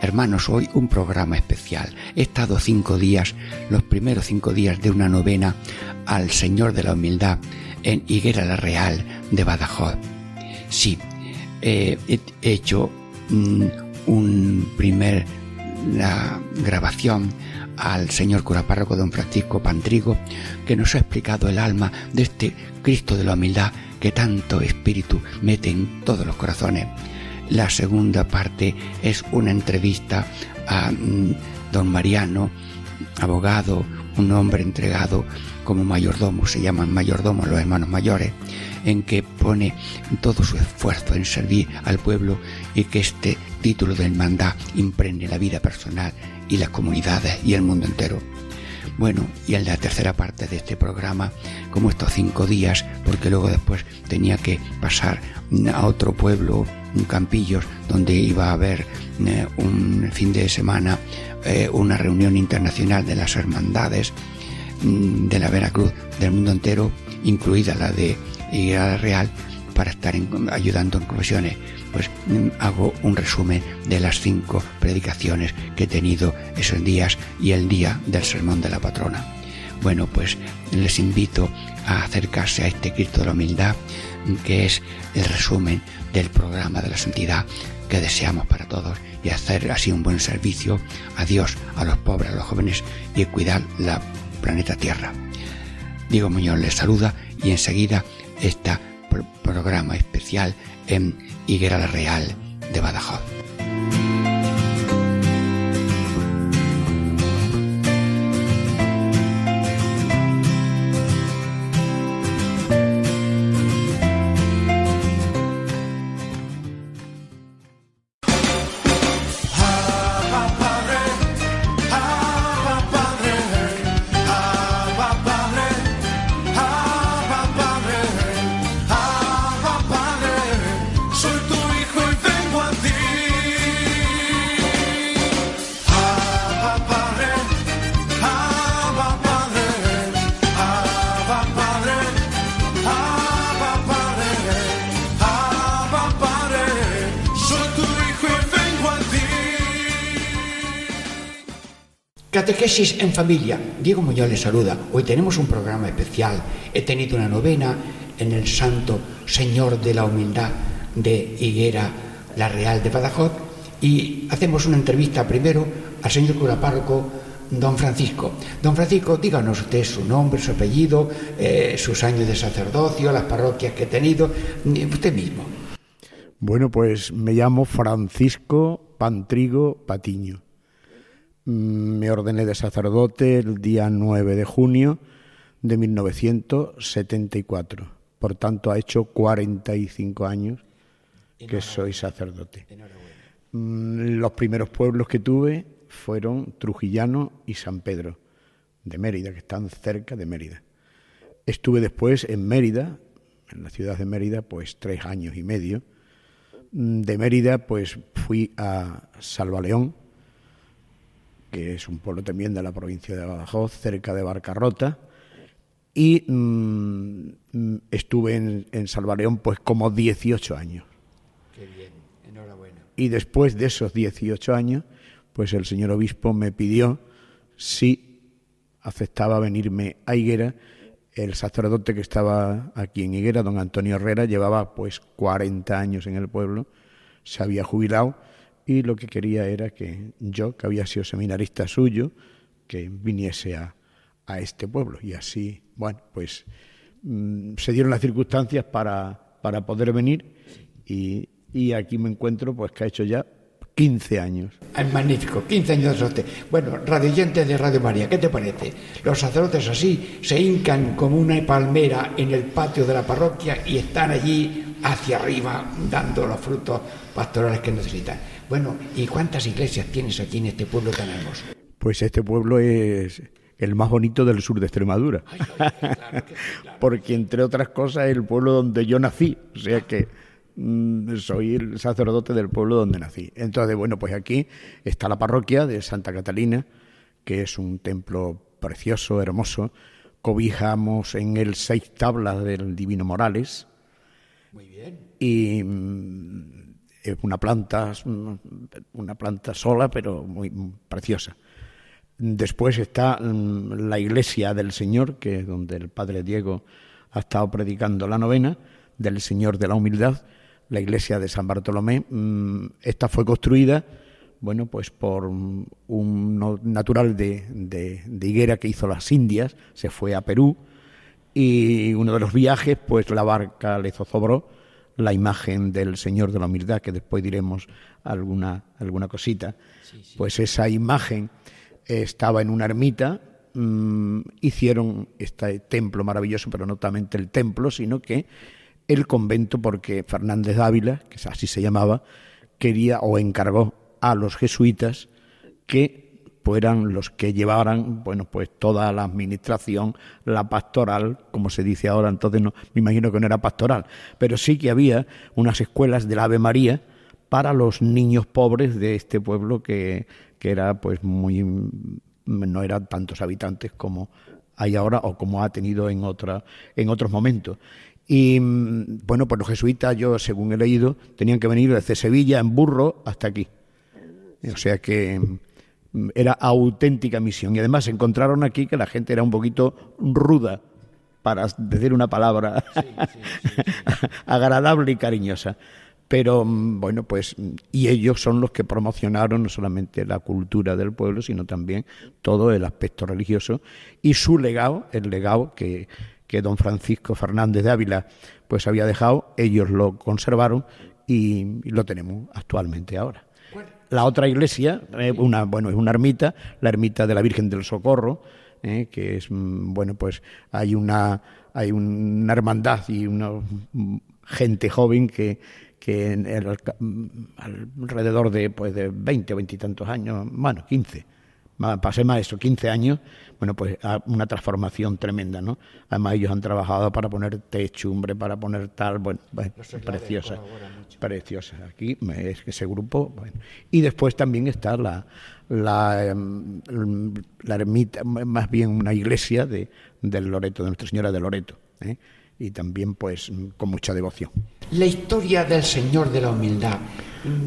Hermanos, hoy un programa especial. He estado cinco días, los primeros cinco días de una novena al Señor de la Humildad en Higuera la Real de Badajoz. Sí, he hecho mm, un primer la grabación al señor cura párroco don Francisco Pantrigo, que nos ha explicado el alma de este Cristo de la humildad que tanto espíritu mete en todos los corazones. La segunda parte es una entrevista a mm, don Mariano, abogado, un hombre entregado como mayordomo, se llaman mayordomos los hermanos mayores, en que pone todo su esfuerzo en servir al pueblo y que este título de hermandad imprende la vida personal y las comunidades y el mundo entero. Bueno, y en la tercera parte de este programa, como estos cinco días, porque luego después tenía que pasar a otro pueblo, Campillos, donde iba a haber eh, un fin de semana eh, una reunión internacional de las hermandades mm, de la Veracruz del mundo entero, incluida la de Iglesia Real, para estar ayudando en comisiones pues mm, hago un resumen de las cinco predicaciones que he tenido esos días y el día del sermón de la patrona. Bueno, pues les invito a acercarse a este Cristo de la Humildad, que es el resumen del programa de la santidad que deseamos para todos y hacer así un buen servicio a Dios, a los pobres, a los jóvenes y cuidar la planeta Tierra. Diego Muñoz les saluda y enseguida este programa especial en Higuera Real de Badajoz. En familia. Diego Muñoz les saluda. Hoy tenemos un programa especial. He tenido una novena en el Santo Señor de la Humildad de Higuera, la Real de Badajoz, y hacemos una entrevista primero al señor cura párroco don Francisco. Don Francisco, díganos usted su nombre, su apellido, eh, sus años de sacerdocio, las parroquias que ha tenido, usted mismo. Bueno, pues me llamo Francisco Pantrigo Patiño me ordené de sacerdote el día 9 de junio de 1974. Por tanto, ha hecho 45 años que soy sacerdote. Mm, los primeros pueblos que tuve fueron Trujillano y San Pedro de Mérida, que están cerca de Mérida. Estuve después en Mérida, en la ciudad de Mérida, pues tres años y medio. Mm, de Mérida, pues fui a Salvaleón, que es un pueblo también de la provincia de Badajoz, cerca de Barcarrota, y mm, estuve en, en, Salvareón pues como 18 años. Qué bien, enhorabuena. Y después de esos 18 años, pues el señor obispo me pidió si aceptaba venirme a Higuera. El sacerdote que estaba aquí en Higuera, don Antonio Herrera, llevaba pues 40 años en el pueblo, se había jubilado y lo que quería era que yo, que había sido seminarista suyo, que viniese a, a este pueblo. Y así, bueno, pues mm, se dieron las circunstancias para, para poder venir y, y, aquí me encuentro, pues que ha hecho ya 15 años. Es magnífico, 15 años de sacerdote. Bueno, radioyente de Radio María, ¿qué te parece? Los sacerdotes así se hincan como una palmera en el patio de la parroquia y están allí hacia arriba dando los frutos pastorales que necesitan. Bueno, ¿y cuántas iglesias tienes aquí en este pueblo tan hermoso? Pues este pueblo es el más bonito del sur de Extremadura. Porque, entre otras cosas, es el pueblo donde yo nací. O sea que mm, soy el sacerdote del pueblo donde nací. Entonces, bueno, pues aquí está la parroquia de Santa Catalina, que es un templo precioso, hermoso. Cobijamos en él seis tablas del Divino Morales. Muy bien. Y mm, una planta, una planta sola, pero muy preciosa. Después está mm, la iglesia del Señor, que es donde el Padre Diego ha estado predicando la novena, del Señor de la Humildad, la iglesia de San Bartolomé. Mm, esta fue construida, bueno, pues por un natural de, de, Higuera que hizo las Indias, se fue a Perú, y uno de los viajes, pues la barca le zozobró la imagen del Señor de la Humildad, que después diremos alguna, alguna cosita. Pues esa imagen estaba en una ermita, mm, hicieron este templo maravilloso, pero no solamente el templo, sino que el convento, porque Fernández Dávila, que así se llamaba, quería o encargó a los jesuitas que fueran los que llevaran, bueno, pues toda la administración, la pastoral, como se dice ahora, entonces no, me imagino que no era pastoral, pero sí que había unas escuelas del Ave María para los niños pobres de este pueblo que que era pues muy no eran tantos habitantes como hay ahora o como ha tenido en otra en otros momentos. Y bueno, pues los jesuitas, yo según he leído, tenían que venir desde Sevilla en burro hasta aquí. O sea que era auténtica misión. Y además encontraron aquí que la gente era un poquito ruda, para decir una palabra agradable y cariñosa pero mm, bueno, pues y ellos son los que promocionaron no solamente la cultura del pueblo, sino también todo el aspecto religioso y su legado, el legado que, que don Francisco Fernández de Ávila pues había dejado, ellos lo conservaron y, lo tenemos actualmente ahora. La otra iglesia, eh, una, bueno, es una ermita, la ermita de la Virgen del Socorro, eh, que es, mm, bueno, pues hay una, hay una hermandad y una mm, gente joven que, que en el, alrededor de, pues, de 20 o 20 y tantos años, bueno, 15, pasé más eso, 15 años, bueno, pues una transformación tremenda, ¿no? Además ellos han trabajado para poner techumbre, para poner tal, bueno, preciosa, preciosa. Aquí es ese grupo, bueno. Y después también está la, la, em, la ermita, más bien una iglesia de, del Loreto, de Nuestra Señora de Loreto, ¿eh? y también pues con mucha devoción. La historia del Señor de la Humildad,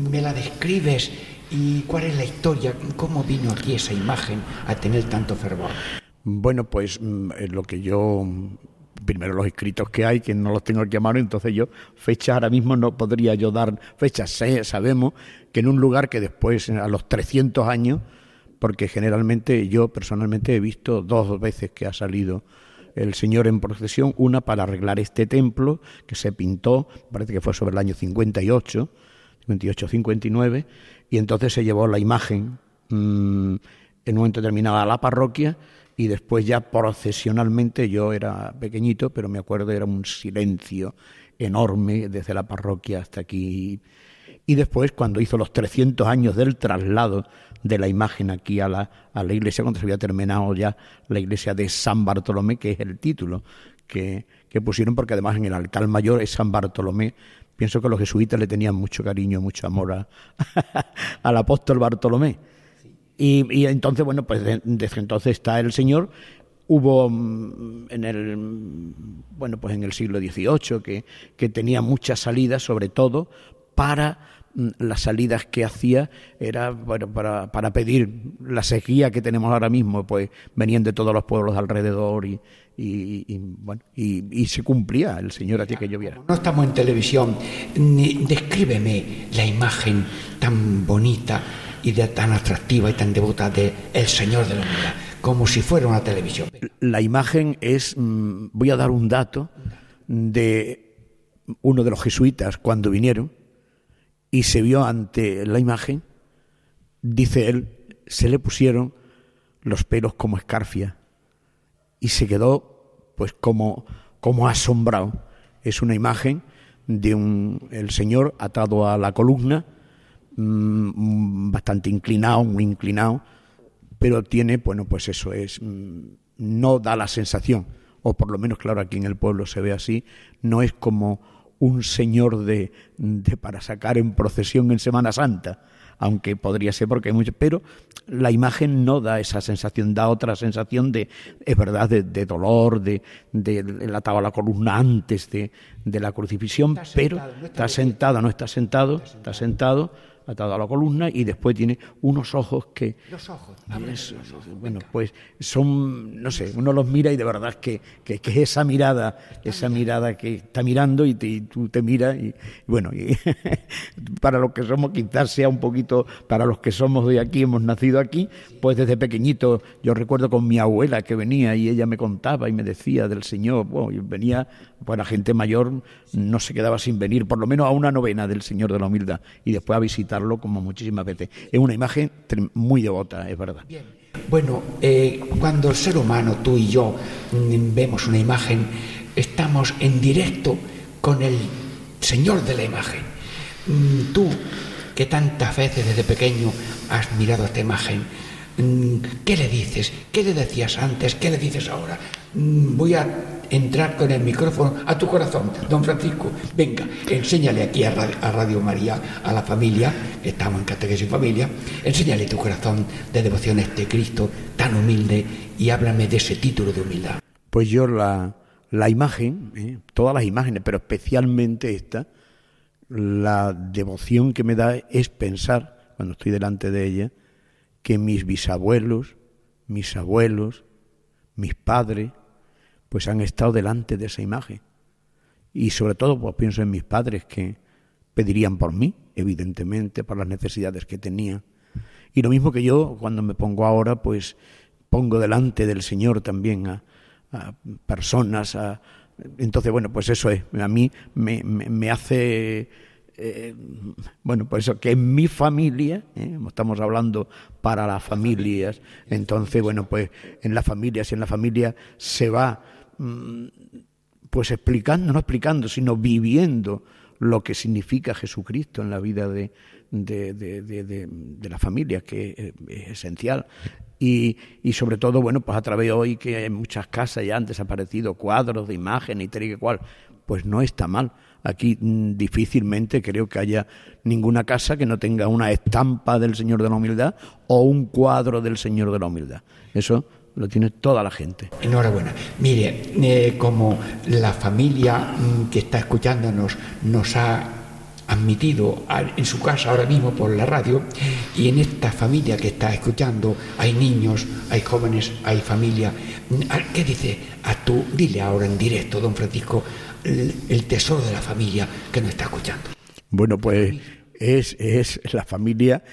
¿me la describes? ¿Y cuál es la historia? ¿Cómo vino aquí esa imagen a tener tanto fervor? Bueno, pues mm, lo que yo primero los escritos que hay, que no los tengo aquí a mano, entonces yo fechas ahora mismo no podría yo dar fechas. Sabemos que en un lugar que después, a los 300 años, porque generalmente yo personalmente he visto dos veces que ha salido el Señor en procesión, una para arreglar este templo que se pintó, parece que fue sobre el año 58, 58-59, y entonces se llevó la imagen mm, en un momento determinado a la parroquia y después ya procesionalmente, yo era pequeñito, pero me acuerdo era un silencio enorme desde la parroquia hasta aquí. Y después, cuando hizo los 300 años del traslado de la imagen aquí a la, a la iglesia cuando se había terminado ya la iglesia de San Bartolomé, que es el título que, que pusieron, porque además en el altar mayor es San Bartolomé. Pienso que los jesuitas le tenían mucho cariño, mucho amor al apóstol Bartolomé. Y, y, entonces, bueno, pues desde entonces está el Señor. Hubo mm, en el, bueno, pues en el siglo XVIII que, que tenía muchas salidas, sobre todo para Mm, las salidas que hacía era bueno, para, para pedir la sequía que tenemos ahora mismo, pues venían de todos los pueblos alrededor y, y, bueno, y, se cumplía, el Señor hacía que lloviera. No estamos en televisión, descríbeme la imagen tan bonita y de, tan atractiva y tan devota de el Señor de la Humildad, como si fuera una televisión. La imagen es, mm, voy a dar un dato de uno de los jesuitas cuando vinieron, y se vio ante la imagen, dice él, se le pusieron los pelos como escarfia y se quedó pues como, como asombrado. Es una imagen de un, el Señor atado a la columna, mm, bastante inclinado, muy inclinado, pero tiene, bueno, pues eso es, mm, no da la sensación, o por lo menos, claro, aquí en el pueblo se ve así, no es como un señor de, de para sacar en procesión en Semana Santa, aunque podría ser porque hay mucho, pero la imagen no da esa sensación, da otra sensación de, es verdad, de, dolor, de, de, de atado a la columna antes de, de la crucifixión, pero está sentado, no está sentado, está sentado atado a la columna y después tiene unos ojos que los ojos, bueno pues son no sé uno los mira y de verdad que, que, que esa mirada esa mirada que está mirando y, tú te miras y, bueno y para los que somos quizás sea un poquito para los que somos de aquí hemos nacido aquí pues desde pequeñito yo recuerdo con mi abuela que venía y ella me contaba y me decía del Señor bueno venía pues la gente mayor no se quedaba sin venir por lo menos a una novena del Señor de la humildad y después a visitar como muchísimas veces. Es una imagen muy devota, es verdad. Bueno, eh, cuando el ser humano, tú y yo, mm, vemos una imagen, estamos en directo con el Señor de la imagen. Mm, tú, que tantas veces desde pequeño has mirado esta imagen, ¿qué le dices? ¿Qué le decías antes? ¿Qué le dices ahora? Voy a entrar con el micrófono a tu corazón, don Francisco. Venga, enséñale aquí a Radio, María, a la familia, que estamos en Catequesis y Familia, enséñale tu corazón de devoción a este Cristo tan humilde y háblame de ese título de humildad. Pues yo la, la imagen, ¿eh? todas las imágenes, pero especialmente esta, la devoción que me da es pensar, cuando estoy delante de ella, que mis bisabuelos, mis abuelos, mis padres, pues han estado delante de esa imagen. Y sobre todo, pues pienso en mis padres que pedirían por mí, evidentemente, por las necesidades que tenían. Y lo mismo que yo, cuando me pongo ahora, pues pongo delante del Señor también a, personas. A, entonces, bueno, pues eso es, a mí me, hace eh, bueno, por eso que en mi familia, ¿eh? estamos hablando para las familias, entonces, bueno, pues en las familias, y en la familia se va Mm, pues explicando, no explicando, sino viviendo lo que significa Jesucristo en la vida de, de, de, la familia, que es esencial. Y, y, sobre todo, bueno, pues a través de hoy que en muchas casas ya han desaparecido cuadros de imagen y tal y cual, pues no está mal. Aquí mm, difícilmente creo que haya ninguna casa que no tenga una estampa del Señor de la Humildad o un cuadro del Señor de la Humildad. Eso lo tiene toda la gente. Enhorabuena. Mire, eh, como la familia mm, que está escuchándonos nos ha admitido en su casa ahora mismo por la radio y en esta familia que está escuchando hay niños, hay jóvenes, hay familia. Mm, ¿Qué dice? A tú, dile ahora en directo, don Francisco, el, tesoro de la familia que nos está escuchando. Bueno, pues es, es la familia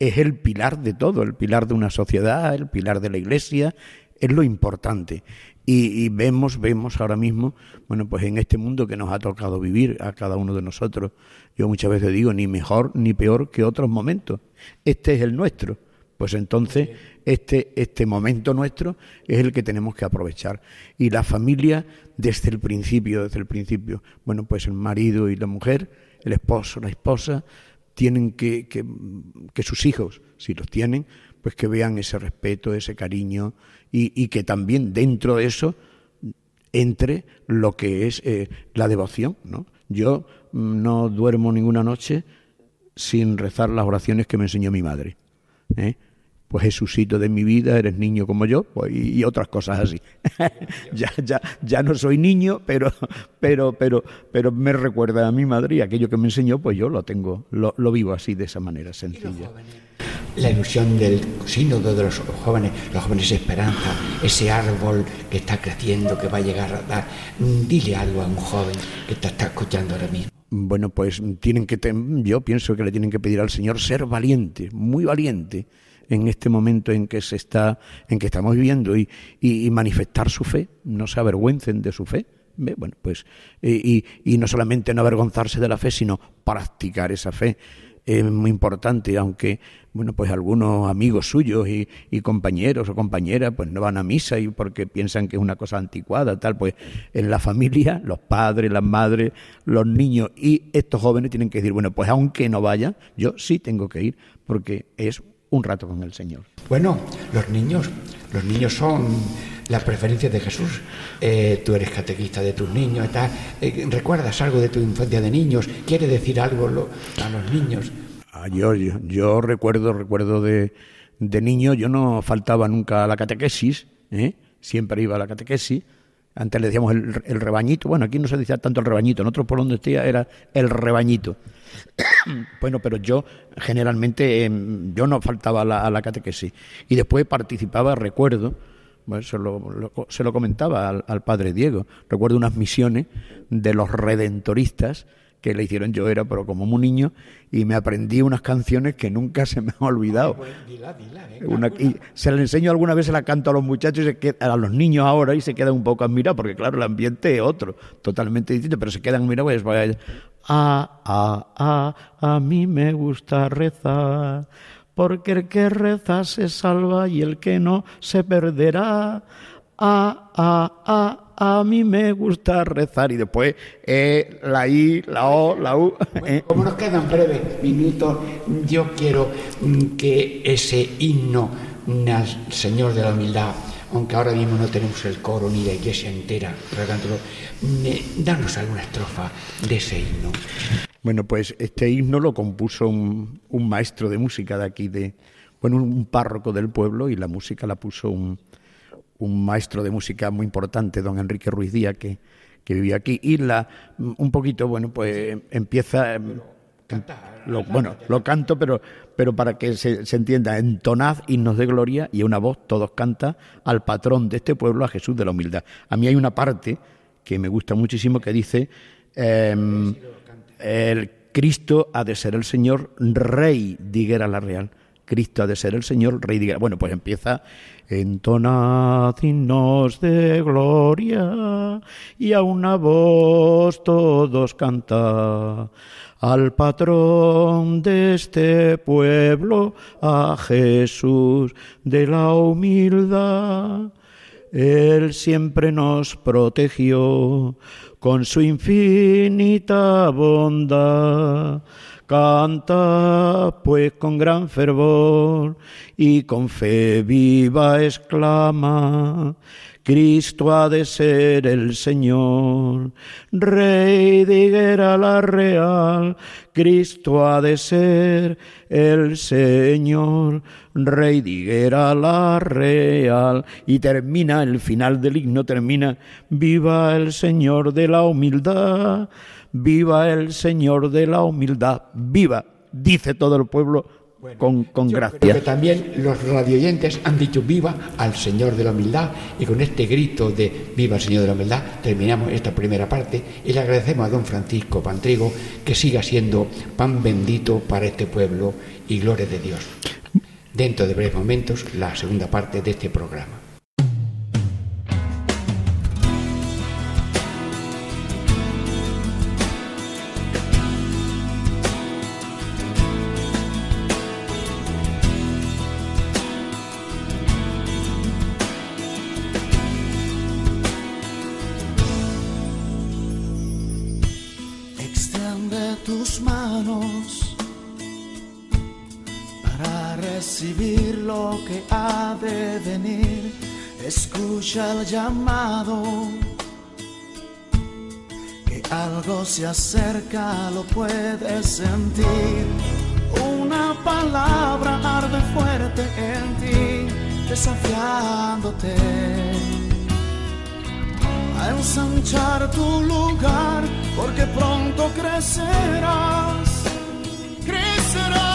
es el pilar de todo, el pilar de una sociedad, el pilar de la iglesia, es lo importante. Y, vemos, vemos ahora mismo, bueno, pues en este mundo que nos ha tocado vivir a cada uno de nosotros, yo muchas veces digo, ni mejor ni peor que otros momentos. Este es el nuestro. Pues entonces, este, este momento nuestro es el que tenemos que aprovechar. Y la familia, desde el principio, desde el principio, bueno, pues el marido y la mujer, el esposo, la esposa, tienen que, que, sus hijos, si los tienen, pues que vean ese respeto, ese cariño y, que también dentro de eso entre lo que es eh, la devoción. ¿no? Yo mm, no duermo ninguna noche sin rezar las oraciones que me enseñó mi madre. ¿eh? Pues Jesucito de mi vida, eres niño como yo, pues, y, otras cosas así. ya, ya, ya no soy niño, pero, pero, pero, pero me recuerda a mi madre y aquello que me enseñó, pues yo lo tengo, lo, lo vivo así, de esa manera sencilla. La ilusión del sínodo de los jóvenes, los jóvenes esperanza, ese árbol que está creciendo, que va a llegar a dar. Dile algo a un joven que te está escuchando ahora mismo. Bueno, pues tienen que, yo pienso que le tienen que pedir al Señor ser valiente, muy valiente en este momento en que se está, en que estamos viviendo y, y, manifestar su fe, no se avergüencen de su fe. Bueno, pues, y, y, no solamente no avergonzarse de la fe, sino practicar esa fe. es muy importante, aunque bueno, pues algunos amigos suyos y, compañeros o compañeras pues no van a misa y porque piensan que es una cosa anticuada, tal, pues en la familia, los padres, las madres, los niños y estos jóvenes tienen que decir, bueno, pues aunque no vaya, yo sí tengo que ir porque es un rato con el Señor. Bueno, los niños, los niños son la preferencia de Jesús. Eh, tú eres catequista de tus niños, eh, ¿recuerdas algo de tu infancia de niños? ¿Quiere decir algo a los niños? Ah, yo, yo, recuerdo, recuerdo de, de, niño, yo no faltaba nunca a la catequesis, ¿eh? siempre iba a la catequesis. Antes le decíamos el, rebañito, bueno, aquí no se decía tanto el rebañito, en otro por donde estaba era el rebañito. bueno, pero yo generalmente, em, yo no faltaba a la, catequesis. Y después participaba, recuerdo, se, lo, se lo comentaba al padre Diego, recuerdo unas misiones de los redentoristas, que le hicieron yo era, pero como un niño, y me aprendí unas canciones que nunca se me han olvidado. y se le enseño alguna vez, se la canto a los muchachos, y se a los niños ahora, y se quedan un poco admirados, porque claro, el ambiente es otro, totalmente distinto, pero se quedan admirados. Pues, ah, ah, ah, a mí me gusta rezar, porque el que reza se salva y el que no se perderá. Ah, ah, ah a mí me gusta rezar y después eh, la I, la O, la U. Eh. como nos quedan breves minutos, yo quiero mm, que ese himno al Señor de la Humildad, aunque ahora mismo no tenemos el coro ni la iglesia entera, mm, danos alguna estrofa de ese himno. Bueno, pues este himno lo compuso un, un maestro de música de aquí, de, bueno, un párroco del pueblo, y la música la puso un, un maestro de música muy importante, don Enrique Ruiz Díaz, que, que vivía aquí. Y la, un poquito, bueno, pues empieza... Lo, bueno, lo canto, pero, pero para que se, se, entienda, entonad himnos de gloria y una voz todos canta al patrón de este pueblo, a Jesús de la humildad. A mí hay una parte que me gusta muchísimo que dice, em, el Cristo ha de ser el Señor, Rey de la Real. Cristo ha de ser el Señor, Rey de Bueno, pues empieza Entonad himnos de gloria y a una voz todos canta. Al patrón de este pueblo, a Jesús de la humildad. Él siempre nos protegió con su infinita bondad Canta pues con gran fervor y con fe viva exclama, Cristo ha de ser el Señor, Rey de Higuera la Real, Cristo ha de ser el Señor, Rey de Higuera la Real. Y termina, el final del himno termina, Viva el Señor de la humildad viva el Señor de la humildad, viva, dice todo el pueblo con, con gracia. también los radioyentes han dicho viva al Señor de la humildad y con este grito de viva el Señor de la humildad terminamos esta primera parte y le agradecemos a don Francisco Pantrigo que siga siendo pan bendito para este pueblo y gloria de Dios. Dentro de breves momentos la segunda parte de este programa. El llamado, que algo se acerca, lo puedes sentir. Una palabra arde fuerte en ti, desafiándote a ensanchar tu lugar, porque pronto crecerás, crecerás,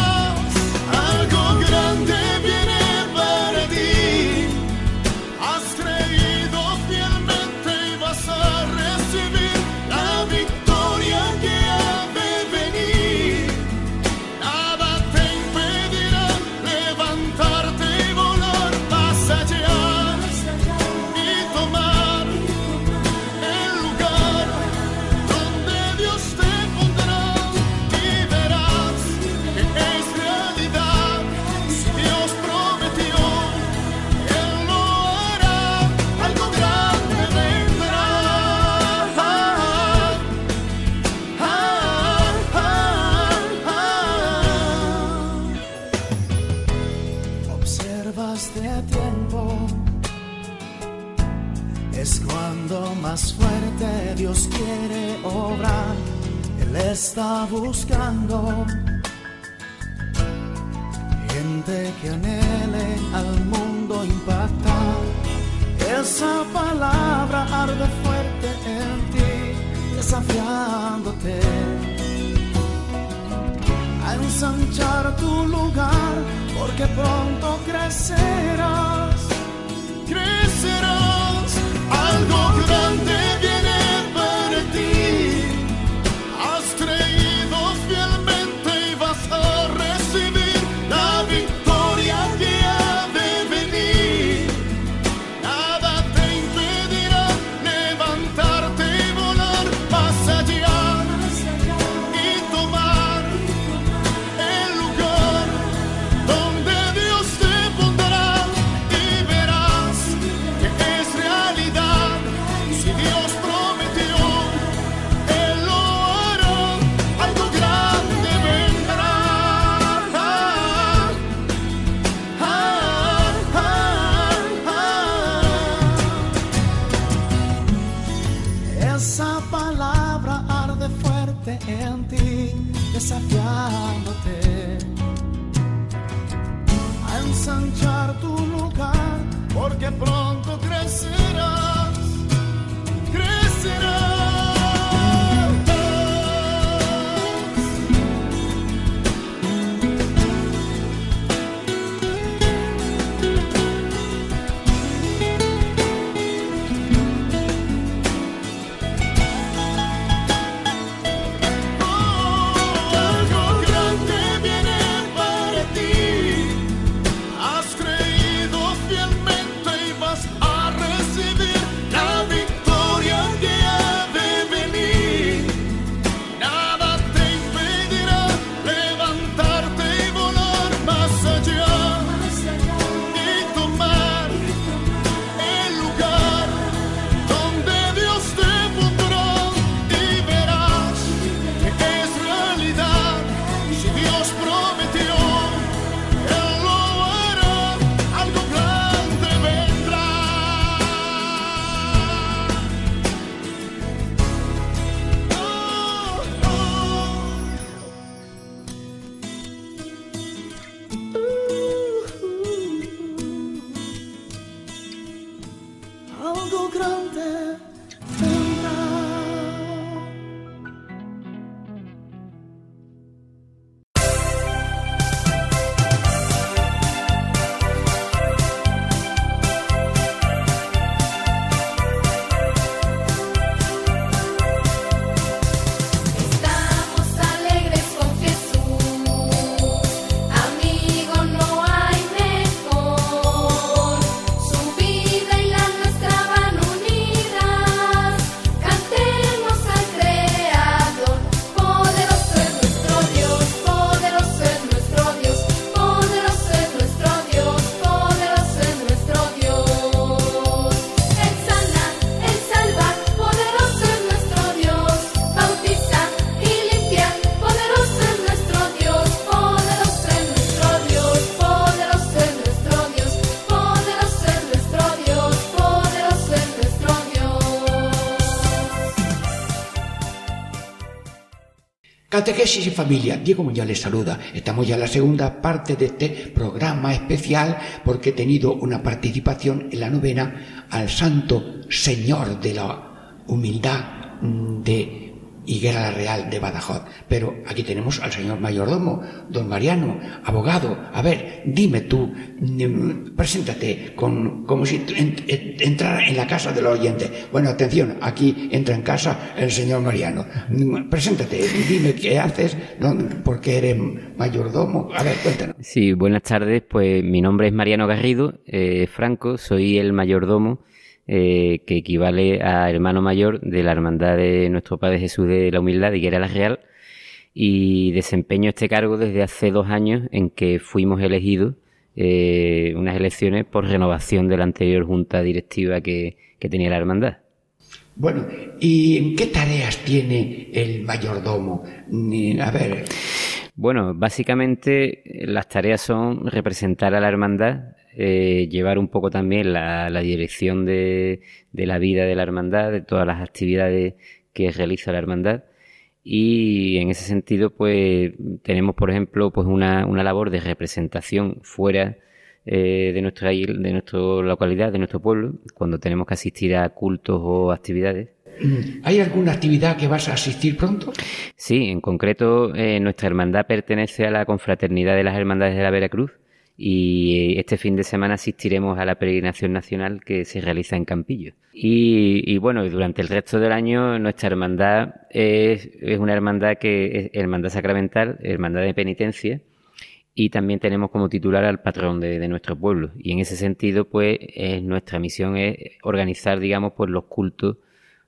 Catequesis y familia, Diego Muñoz les saluda. Estamos ya en la segunda parte de este programa especial porque he tenido una participación en la novena al Santo Señor de la Humildad mm, de Higuera Real de Badajoz. Pero aquí tenemos al señor mayordomo, don Mariano, abogado. A ver, dime tú, mm, preséntate con, como si en- en- entrara en la casa de los oyentes. Bueno, atención, aquí entra en casa el señor Mariano. Mm, Preséntate, dime qué haces, por qué eres mayordomo. A ver, cuéntanos. Sí, buenas tardes. Pues mi nombre es Mariano Garrido eh, Franco, soy el mayordomo eh, que equivale a hermano mayor de la Hermandad de Nuestro Padre Jesús de la Humildad de Higuera la Real y desempeño este cargo desde hace dos años en que fuimos elegidos eh, unas elecciones por renovación de la anterior junta directiva que, que tenía la hermandad. Bueno, ¿y qué tareas tiene el mayordomo? A ver, Bueno, básicamente las tareas son representar a la hermandad, eh, llevar un poco también la, la dirección de, de la vida de la hermandad, de todas las actividades que realiza la hermandad y en ese sentido pues tenemos por ejemplo pues una, una labor de representación fuera eh, de nuestra de nuestra localidad, de nuestro pueblo, cuando tenemos que asistir a cultos o actividades. ¿Hay alguna actividad que vas a asistir pronto? Sí, en concreto eh, nuestra hermandad pertenece a la confraternidad de las hermandades de la Veracruz y este fin de semana asistiremos a la peregrinación nacional que se realiza en Campillo. Y, y bueno, durante el resto del año nuestra hermandad es, es una hermandad que es hermandad sacramental, hermandad de penitencia y también tenemos como titular al patrón de, de nuestro pueblo. Y en ese sentido, pues eh, nuestra misión es organizar, digamos, pues los cultos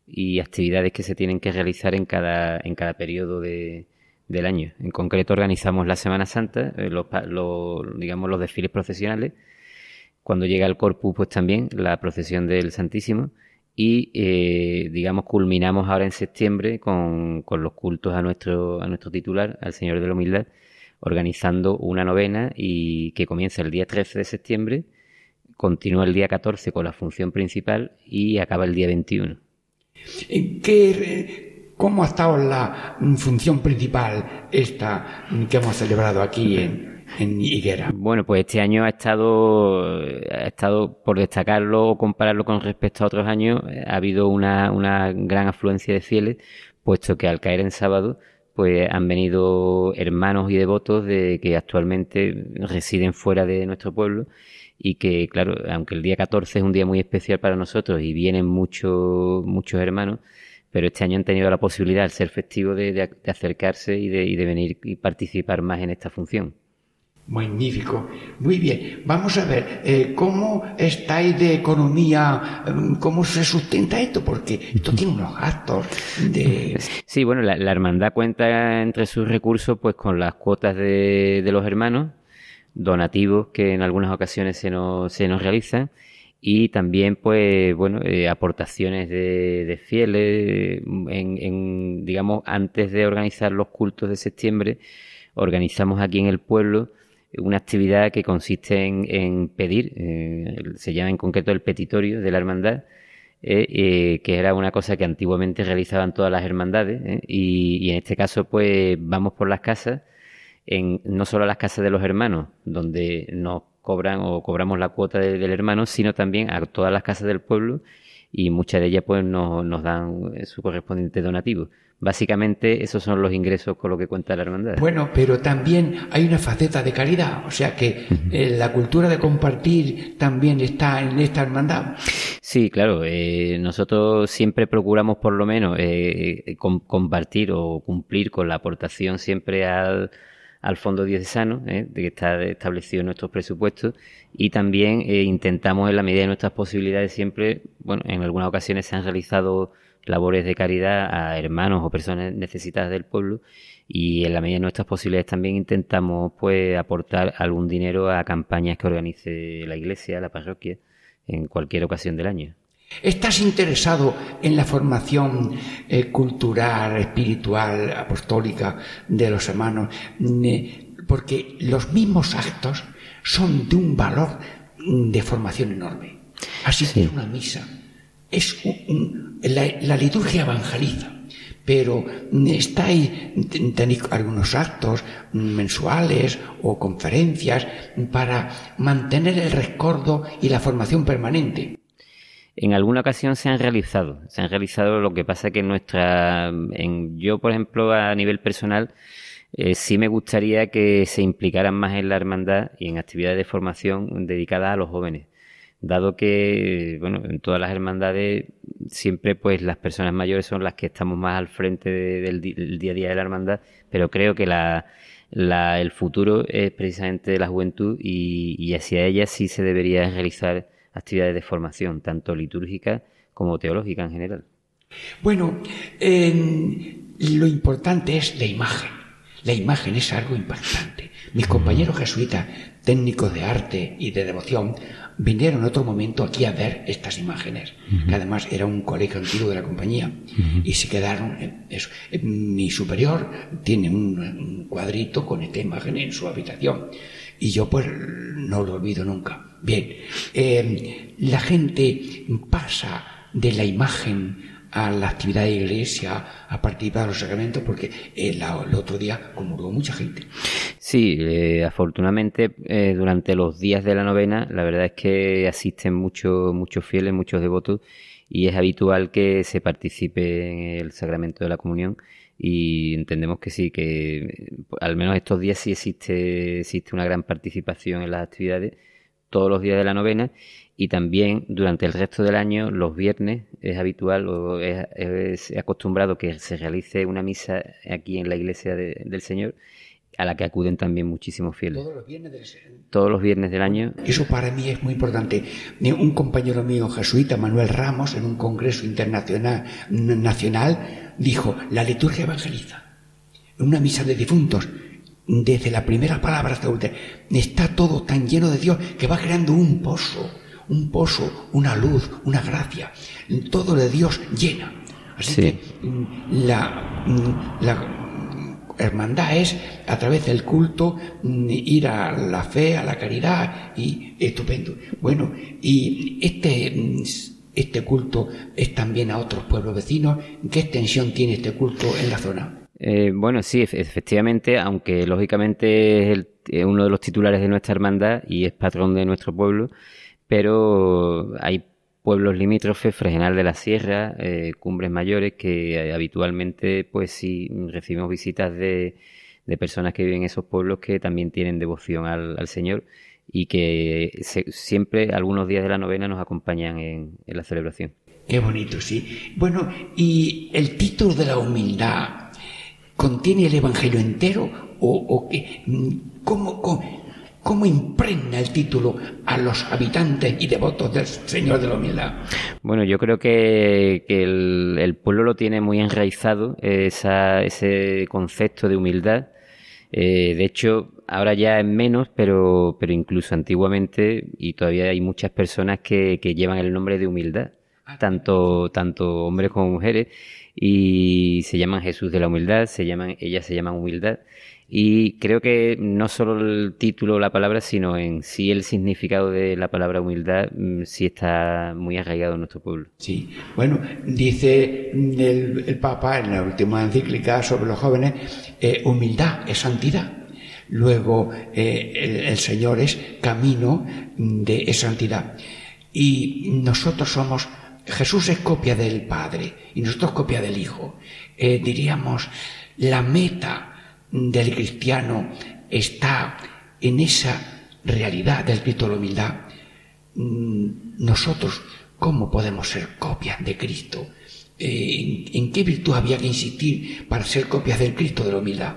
y actividades que se tienen que realizar en cada, en cada periodo de, del año. En concreto organizamos la Semana Santa, eh, los, los, digamos los desfiles procesionales, cuando llega el Corpus pues también la procesión del Santísimo y eh, digamos culminamos ahora en septiembre con, con los cultos a nuestro, a nuestro titular, al Señor de la Humildad, organizando una novena y que comienza el día 13 de septiembre, continúa el día 14 con la función principal y acaba el día 21. ¿En qué, ¿Cómo ha estado la función principal esta que hemos celebrado aquí en, en Higuera? Bueno, pues este año ha estado, ha estado por destacarlo o compararlo con respecto a otros años, ha habido una, una gran afluencia de fieles, puesto que al caer en sábado, pues han venido hermanos y devotos de que actualmente residen fuera de nuestro pueblo y que, claro, aunque el día 14 es un día muy especial para nosotros y vienen muchos muchos hermanos, pero este año han tenido la posibilidad, al ser festivo, de, de- de acercarse y de, y de venir y participar más en esta función. Magnífico. Muy bien. Vamos a ver, eh, ¿cómo estáis de economía? Mm, ¿Cómo se sustenta esto? Porque esto tiene unos gastos de... Sí, bueno, la, la hermandad cuenta entre sus recursos pues con las cuotas de, de los hermanos, donativos que en algunas ocasiones se nos, se nos realizan y también pues bueno eh, aportaciones de, fieles en, en, digamos antes de organizar los cultos de septiembre organizamos aquí en el pueblo una actividad que consiste en, en pedir eh, se llama en concreto el petitorio de la hermandad eh, que era una cosa que antiguamente realizaban todas las hermandades y, y en este caso pues vamos por las casas en no solo a las casas de los hermanos donde nos cobran o cobramos la cuota de- del hermano sino también a todas las casas del pueblo y muchas de ellas pues nos, nos dan eh, su correspondiente donativo básicamente esos son los ingresos con lo que cuenta la hermandad Bueno, pero también hay una faceta de caridad, o sea que eh, la cultura de compartir también está en esta hermandad. Sí, claro. eh, nosotros siempre procuramos por lo menos eh, com- compartir o cumplir con la aportación siempre al, al fondo diocesano, eh, de que está establecido en nuestros presupuestos, y también eh, intentamos en la medida de nuestras posibilidades siempre, bueno, en algunas ocasiones se han realizado labores de caridad a hermanos o personas necesitadas del pueblo y en la medida de nuestras posibilidades también intentamos pues aportar algún dinero a campañas que organice la iglesia, la parroquia en cualquier ocasión del año. ¿Estás interesado en la formación eh, cultural, espiritual, apostólica de los hermanos? Porque los mismos actos son de un valor mm, de formación enorme. Asistir a una misa es un- un- la, la liturgia evangeliza. Pero mm, estáis, ten- tenéis algunos actos mm, mensuales o conferencias para mantener el recuerdo y la formación permanente. En alguna ocasión se han realizado, se han realizado, lo que pasa que nuestra, en, yo por ejemplo a nivel personal, eh, sí me gustaría que se implicaran más en la hermandad y en actividades de formación dedicadas a los jóvenes, dado que, bueno, en todas las hermandades siempre pues las personas mayores son las que estamos más al frente de- del, día a día de la hermandad, pero creo que la- el futuro es precisamente de la juventud y, y hacia ella sí se debería realizar actividades de formación, tanto litúrgica como teológica en general. Bueno, eh, lo importante es la imagen. La imagen es algo impactante. Mis compañeros jesuitas, técnicos de arte y de devoción, vinieron otro momento aquí a ver estas imágenes, que además era un colegio antiguo de la compañía, y se quedaron en eso. Mi superior tiene un, un cuadrito con esta imagen en su habitación, y yo pues no lo olvido nunca. Bien, eh, la gente pasa de la imagen a la actividad de iglesia, a participar de los sacramentos, porque el, el otro día comulgó mucha gente. Sí, eh, afortunadamente eh, durante los días de la novena, la verdad es que asisten muchos muchos fieles, muchos devotos, y es habitual que se participe en el sacramento de la comunión y entendemos que sí, que eh, al menos estos días sí existe, existe una gran participación en las actividades, todos los días de la novena y también durante el resto del año, los viernes, es habitual o es, es acostumbrado que se realice una misa aquí en la iglesia de- del Señor a la que acuden también muchísimos fieles. Todos los viernes del Todos los viernes del año Eso para mí es muy importante. Un compañero mío jesuita, Manuel Ramos, en un congreso internacional nacional, dijo, la liturgia evangeliza. En una misa de difuntos, desde la primera palabra hasta la última, está todo tan lleno de Dios que va creando un pozo, un pozo, una luz, una gracia. Todo de Dios llena. Así Sí. que mm, la, mm, la hermandad es a través del culto mm, ir a la fe, a la caridad y estupendo. Bueno, y este este culto es también a otros pueblos vecinos. ¿Qué extensión tiene este culto en la zona? Eh, bueno, sí, efe- efectivamente, aunque lógicamente es el- es uno de los titulares de nuestra hermandad y es patrón de nuestro pueblo, pero hay pueblos limítrofes, Fregenal de la Sierra, eh, Cumbres Mayores, que eh, habitualmente, pues sí, recibimos visitas de, de personas que viven en esos pueblos que también tienen devoción al, al Señor y que se- siempre, algunos días de la novena, nos acompañan en, en la celebración. Qué bonito, sí. Bueno, y el título de la humildad contiene el Evangelio entero o, o qué? ¿Cómo, cómo, cómo impregna el título a los habitantes y devotos del Señor de la humildad? Bueno, yo creo que, que el, el pueblo lo tiene muy enraizado, esa, ese concepto de humildad. Eh, de hecho, ahora ya es menos, pero, pero incluso antiguamente, y todavía hay muchas personas que, que llevan el nombre de humildad, tanto, tanto hombres como mujeres, y se llaman Jesús de la humildad, se llaman, ellas se llaman humildad. Y creo que no solo el título o la palabra, sino en sí el significado de la palabra humildad mm, sí está muy arraigado en nuestro pueblo. Sí, bueno, dice el, el Papa en la última encíclica sobre los jóvenes, eh, humildad es santidad. Luego eh, el, Señor es camino de santidad. Y nosotros somos, Jesús es copia del Padre y nosotros copia del Hijo. Eh, diríamos, la meta del cristiano está en esa realidad del Cristo de la humildad. Mm, Nosotros, ¿cómo podemos ser copias de Cristo? Eh, ¿en, en qué virtud había que insistir para ser copias del Cristo de la humildad?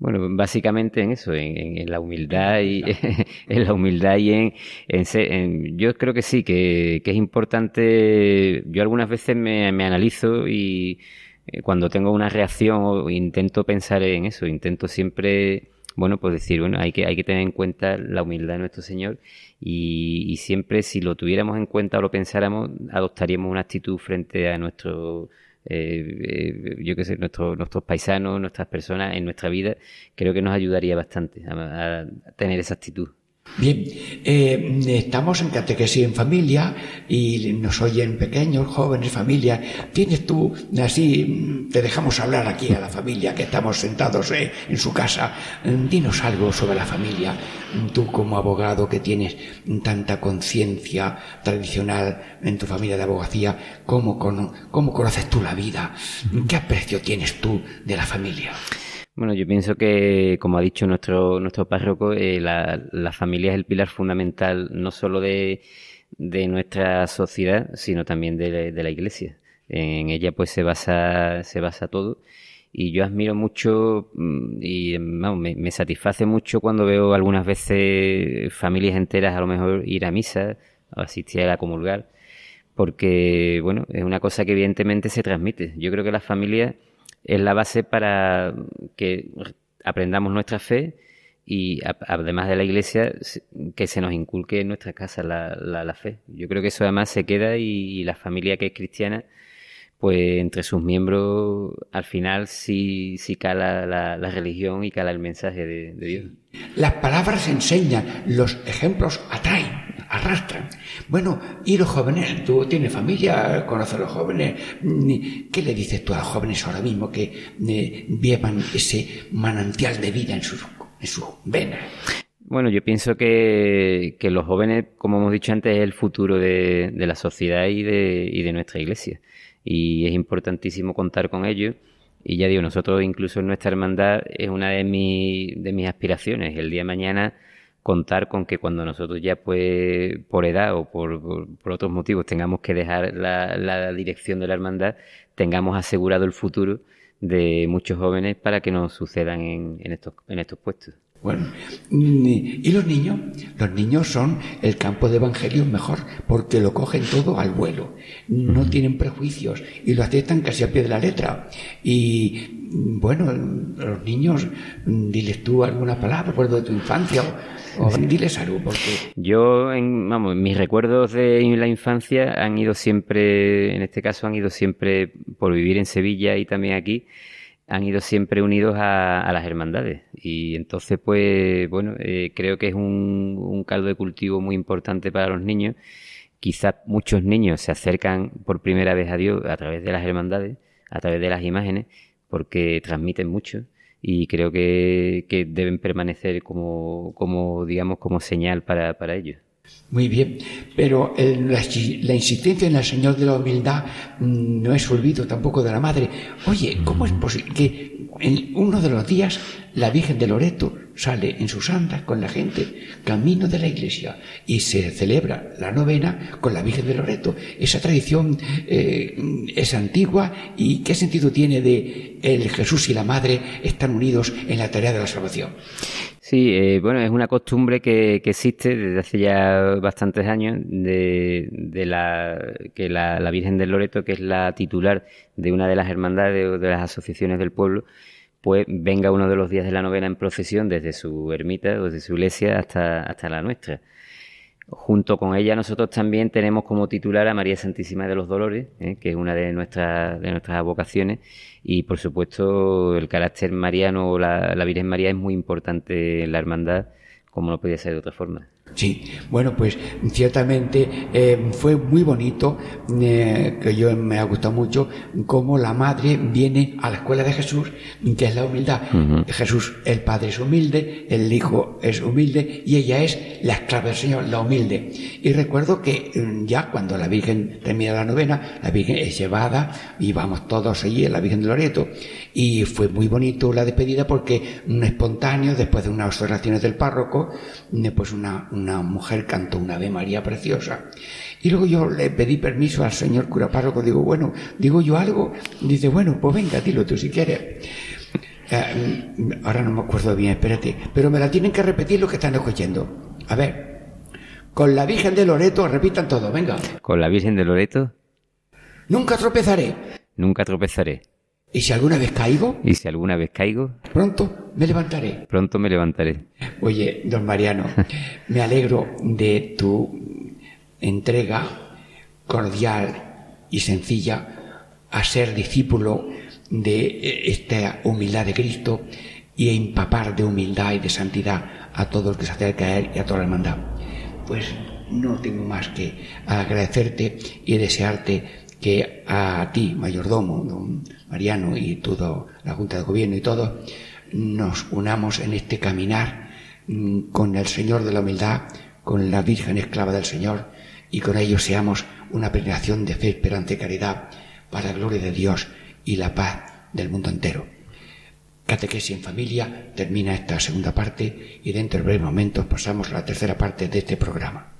Bueno, básicamente en eso, en, en- en la humildad y en la humildad y en, en yo creo que sí, que, que es importante. Yo algunas veces me, me analizo y eh, cuando tengo una reacción o intento pensar en eso, intento siempre, bueno, pues decir, bueno, hay que, hay que tener en cuenta la humildad de nuestro Señor y, y siempre si lo tuviéramos en cuenta o lo pensáramos, adoptaríamos una actitud frente a nuestro eh, eh, yo qué sé, nuestro- nuestros paisanos, nuestras personas en nuestra vida, creo que nos ayudaría bastante a, a tener esa actitud. Bien, eh, estamos en catequesis en familia y nos oyen pequeños, jóvenes, familias. Tienes tú, así, te dejamos hablar aquí a la familia que estamos sentados eh, en su casa. Dinos algo sobre la familia. Tú como abogado que tienes tanta conciencia tradicional en tu familia de abogacía, ¿cómo, ¿cómo conoces tú la vida? ¿Qué aprecio tienes tú de la familia? Bueno, yo pienso que, como ha dicho nuestro, nuestro párroco, eh, la, la familia es el pilar fundamental no solo de, de nuestra sociedad, sino también de, de la iglesia. En ella pues se basa, se basa todo. Y yo admiro mucho mm, y vamos, me, me satisface mucho cuando veo algunas veces familias enteras a lo mejor ir a misa o asistir a comulgar, porque bueno, es una cosa que evidentemente se transmite. Yo creo que la familia es la base para que aprendamos nuestra fe y además de la iglesia que se nos inculque en nuestra casa la, la- fe. Yo creo que eso además se queda y, y la familia que es cristiana, pues entre sus miembros al final sí, sí cala la, la religión y cala el mensaje de, de Dios. Las palabras enseñan, los ejemplos atraen. Arrastran. Bueno, y los jóvenes, tú tienes familia, conoces a los jóvenes, mm, ¿qué le dices tú a los jóvenes ahora mismo que eh, llevan ese manantial de vida en sus, en sus venas? Bueno, yo pienso que, que los jóvenes, como hemos dicho antes, es el futuro de, de la sociedad y de, y de nuestra iglesia. Y es importantísimo contar con ellos. Y ya digo, nosotros incluso en nuestra hermandad es una de, mi- de mis aspiraciones. El día de mañana contar con que cuando nosotros ya pues por edad o por, por- por otros motivos tengamos que dejar la, la dirección de la hermandad, tengamos asegurado el futuro de muchos jóvenes para que nos sucedan en, en estos, en estos puestos. Bueno, ¿y los niños? Los niños son el campo de evangelio mejor, porque lo cogen todo al vuelo. No tienen prejuicios y lo aceptan casi a pie de la letra. Y bueno, los niños, diles tú alguna palabra, recuerdo de tu infancia, o, o diles algo, porque Yo, en, vamos, mis recuerdos de la infancia han ido siempre, en este caso han ido siempre, por vivir en Sevilla y también aquí, han ido siempre unidos a, a las hermandades. Y entonces, pues, bueno, eh, creo que es un, un caldo de cultivo muy importante para los niños. Quizás muchos niños se acercan por primera vez a Dios a través de las hermandades, a través de las imágenes, porque transmiten mucho y creo que, que deben permanecer como, digamos, como señal para, para ellos. Muy bien, pero el- la, la insistencia en el Señor de la humildad mm, no es olvido tampoco de la Madre. Oye, ¿cómo es posible que en uno de los días la Virgen de Loreto sale en sus andas con la gente, camino de la iglesia, y se celebra la novena con la Virgen de Loreto? Esa tradición eh, es antigua y ¿qué sentido tiene de el Jesús y la Madre están unidos en la tarea de la salvación? Sí, eh, bueno, es una costumbre que, existe desde hace ya bastantes años de, de la que la, la Virgen del Loreto, que es la titular de una de las hermandades o de las asociaciones del pueblo, pues venga uno de los días de la novena en procesión desde su ermita o desde su iglesia hasta, hasta la nuestra. Junto con ella nosotros también tenemos como titular a María Santísima de los Dolores, ¿eh? que es una de nuestras, de nuestras vocaciones, y por supuesto el carácter mariano o la, la Virgen María es muy importante en la hermandad, como no podía ser de otra forma. Sí, bueno, pues ciertamente eh, fue muy bonito, eh, que yo me ha gustado mucho, cómo la madre viene a la escuela de Jesús, que es la humildad. Jesús, el Padre es humilde, el Hijo es humilde y ella es la esclava del Señor, la humilde. Y recuerdo que mm, ya cuando la Virgen termina la novena, la Virgen es llevada y vamos todos allí, la Virgen de Loreto. Y fue muy bonito la despedida porque un espontáneo, después de unas oraciones del párroco, eh, pues una, una mujer cantó una Ave María preciosa. Y luego yo le pedí permiso al señor cura párroco, digo, bueno, digo yo algo, dice, bueno, pues venga, dilo tú si quieres. Eh, ahora no me acuerdo bien, espérate, pero me la tienen que repetir lo que están escuchando. A ver, con la Virgen de Loreto, repitan todo, venga. Con la Virgen de Loreto Nunca tropezaré. nunca tropezaré, Y si alguna vez caigo, y si alguna vez caigo, pronto me levantaré. pronto me levantaré. Oye, don Mariano, me alegro de tu entrega cordial y sencilla a ser discípulo de eh, esta humildad de Cristo y a empapar de humildad y de santidad a todos los que se acerca a Él y a toda la hermandad. Pues no tengo más que agradecerte y desearte que a ti, mayordomo, don Mariano y toda la Junta de Gobierno y todo, nos unamos en este caminar mm, con el Señor de la humildad, con la Virgen esclava del Señor y con ello seamos una peregrinación de fe, esperanza y caridad para la gloria de Dios y la paz del mundo entero. Catequesis en familia termina esta segunda parte y dentro de breves momentos pasamos a la tercera parte de este programa.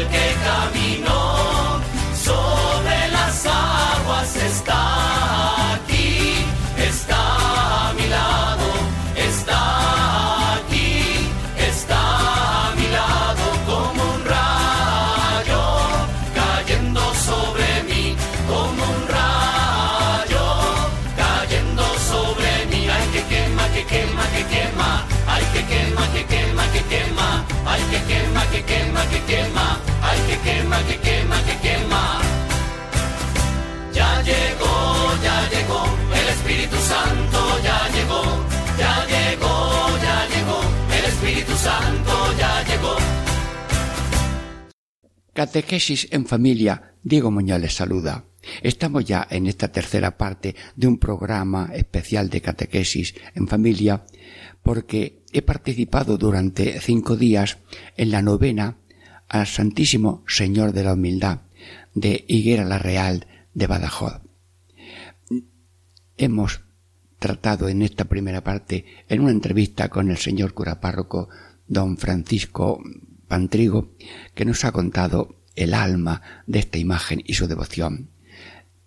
que quema, que quema, ay que quema, que quema, que quema. Ya llegó, ya llegó, el Espíritu Santo ya llegó, ya llegó, ya llegó, el Espíritu Santo ya llegó. Catequesis en familia, Diego Muñoz les saluda. Estamos ya en esta tercera parte de un programa especial de catequesis en familia porque he participado durante cinco días en la novena al Santísimo Señor de la Humildad de Higuera la Real de Badajoz. Hemos tratado en esta primera parte en una entrevista con el señor cura párroco don Francisco Pantrigo que nos ha contado el alma de esta imagen y su devoción.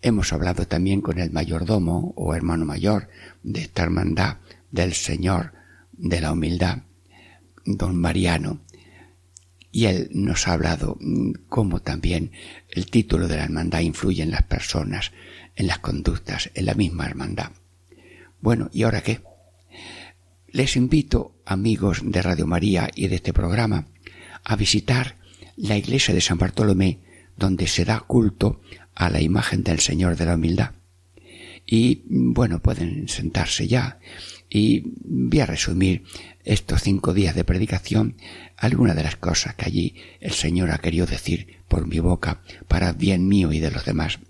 Hemos hablado también con el mayordomo o hermano mayor de esta hermandad del Señor de la Humildad, don Mariano, y él nos ha hablado mm, cómo también el título de la hermandad influye en las personas, en las conductas, en la misma hermandad. Bueno, ¿y ahora qué? Les invito, amigos de Radio María y de este programa, a visitar la iglesia de San Bartolomé, donde se da culto a la imagen del Señor de la Humildad. Y bueno, pueden sentarse ya y voy a resumir estos cinco días de predicación algunas de las cosas que allí el Señor ha querido decir por mi boca para bien mío y de los demás.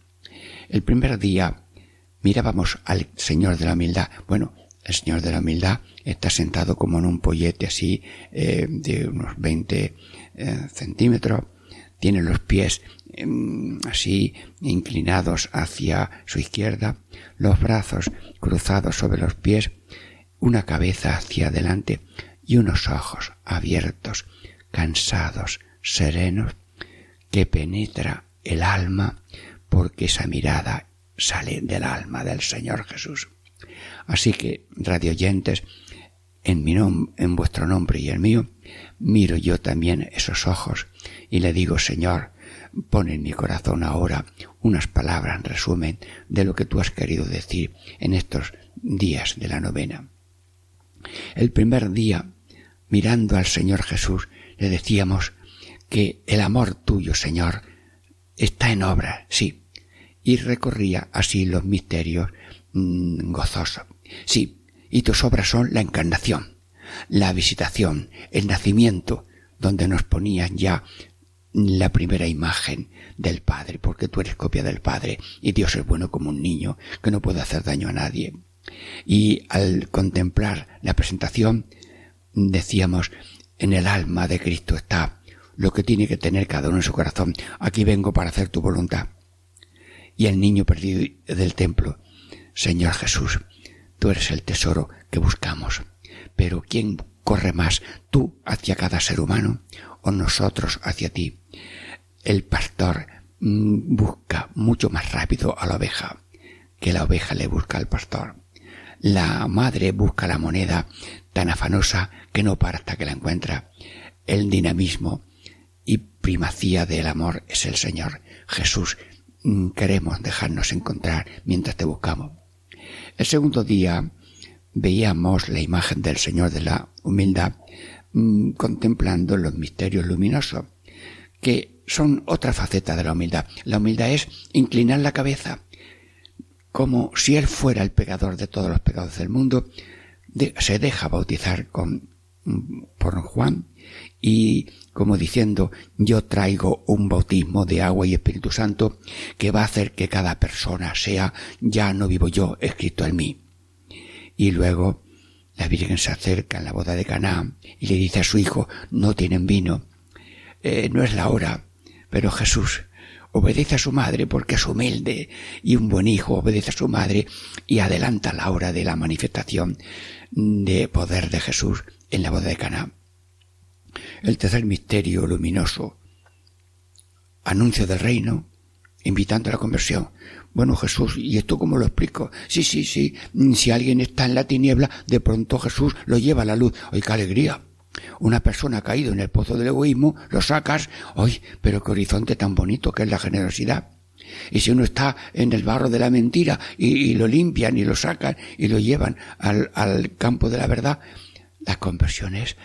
El primer día mirábamos al Señor de la humildad. Bueno, el Señor de la humildad está sentado como en un pollete así eh, de unos 20 eh, centímetros. Tiene los pies em, así inclinados hacia su izquierda, los brazos cruzados sobre los pies, una cabeza hacia adelante y unos ojos abiertos, cansados, serenos, que penetra el alma porque esa mirada sale del alma del Señor Jesús. Así que, radioyentes, en mi en vuestro nombre y el mío, miro yo también esos ojos y le digo, Señor, pon en mi corazón ahora unas palabras en resumen de lo que tú has querido decir en estos días de la novena. El primer día, mirando al Señor Jesús, le decíamos que el amor tuyo, Señor, está en obra, sí, y recorría así los misterios mm, gozosos. Sí, y tus obras son la encarnación, la visitación, el nacimiento, donde nos ponían ya la primera imagen del Padre, porque tú eres copia del Padre y Dios es bueno como un niño que no puede hacer daño a nadie. Y al contemplar la presentación, decíamos, en el alma de Cristo está lo que tiene que tener cada uno en su corazón. Aquí vengo para hacer tu voluntad. Y el niño perdido del templo, Señor Jesús, Tú eres el tesoro que buscamos. Pero ¿quién corre más? ¿Tú hacia cada ser humano o nosotros hacia ti? El pastor mm, busca mucho más rápido a la oveja que la oveja le busca al pastor. La madre busca la moneda tan afanosa que no para hasta que la encuentra. El dinamismo y primacía del amor es el Señor. Jesús, mm, queremos dejarnos encontrar mientras te buscamos. El segundo día veíamos la imagen del Señor de la humildad mm, contemplando los misterios luminosos, que son otra faceta de la humildad. La humildad es inclinar la cabeza, como si Él fuera el pecador de todos los pecados del mundo, se deja bautizar con, mm, por Juan y como diciendo yo traigo un bautismo de agua y Espíritu Santo que va a hacer que cada persona sea ya no vivo yo, escrito en mí. Y luego la Virgen se acerca en la boda de Caná y le dice a su hijo no tienen vino. Eh, no es la hora, pero Jesús obedece a su madre porque es humilde y un buen hijo obedece a su madre y adelanta la hora de la manifestación de poder de Jesús en la boda de Caná. El tercer misterio luminoso, anuncio del reino, invitando a la conversión. Bueno, Jesús, ¿y esto cómo lo explico? Sí, sí, sí. Si alguien está en la tiniebla, de pronto Jesús lo lleva a la luz. ¡Ay, qué alegría! Una persona ha caído en el pozo del egoísmo, lo sacas. ¡Ay, pero qué horizonte tan bonito que es la generosidad! Y si uno está en el barro de la mentira y, lo limpian y lo sacan y lo llevan al, campo de la verdad, la conversión es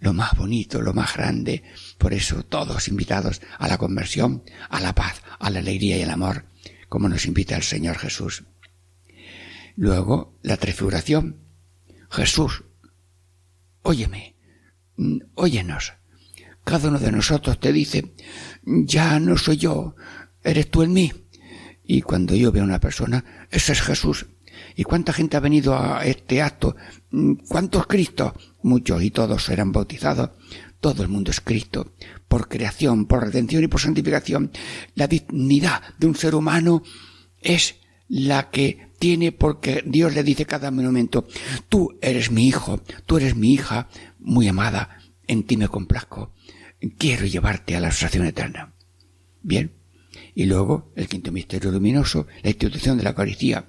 lo más bonito, lo más grande. Por eso todos invitados a la conversión, a la paz, a la alegría y al amor, como nos invita el Señor Jesús. Luego, la transfiguración. Jesús, óyeme, óyenos. cada uno de nosotros te dice, ya no soy yo, eres tú en mí. Y cuando yo veo a una persona, ese es Jesús. ¿Y cuánta gente ha venido a este acto? ¿Cuántos Cristos? Muchos y todos serán bautizados. Todo el mundo es Cristo. Por creación, por redención y por santificación. La dignidad de un ser humano es la que tiene porque Dios le dice cada momento, tú eres mi hijo, tú eres mi hija muy amada, en ti me complazco, quiero llevarte a la salvación eterna. Bien. Y luego el quinto misterio luminoso, la institución de la Eucaristía.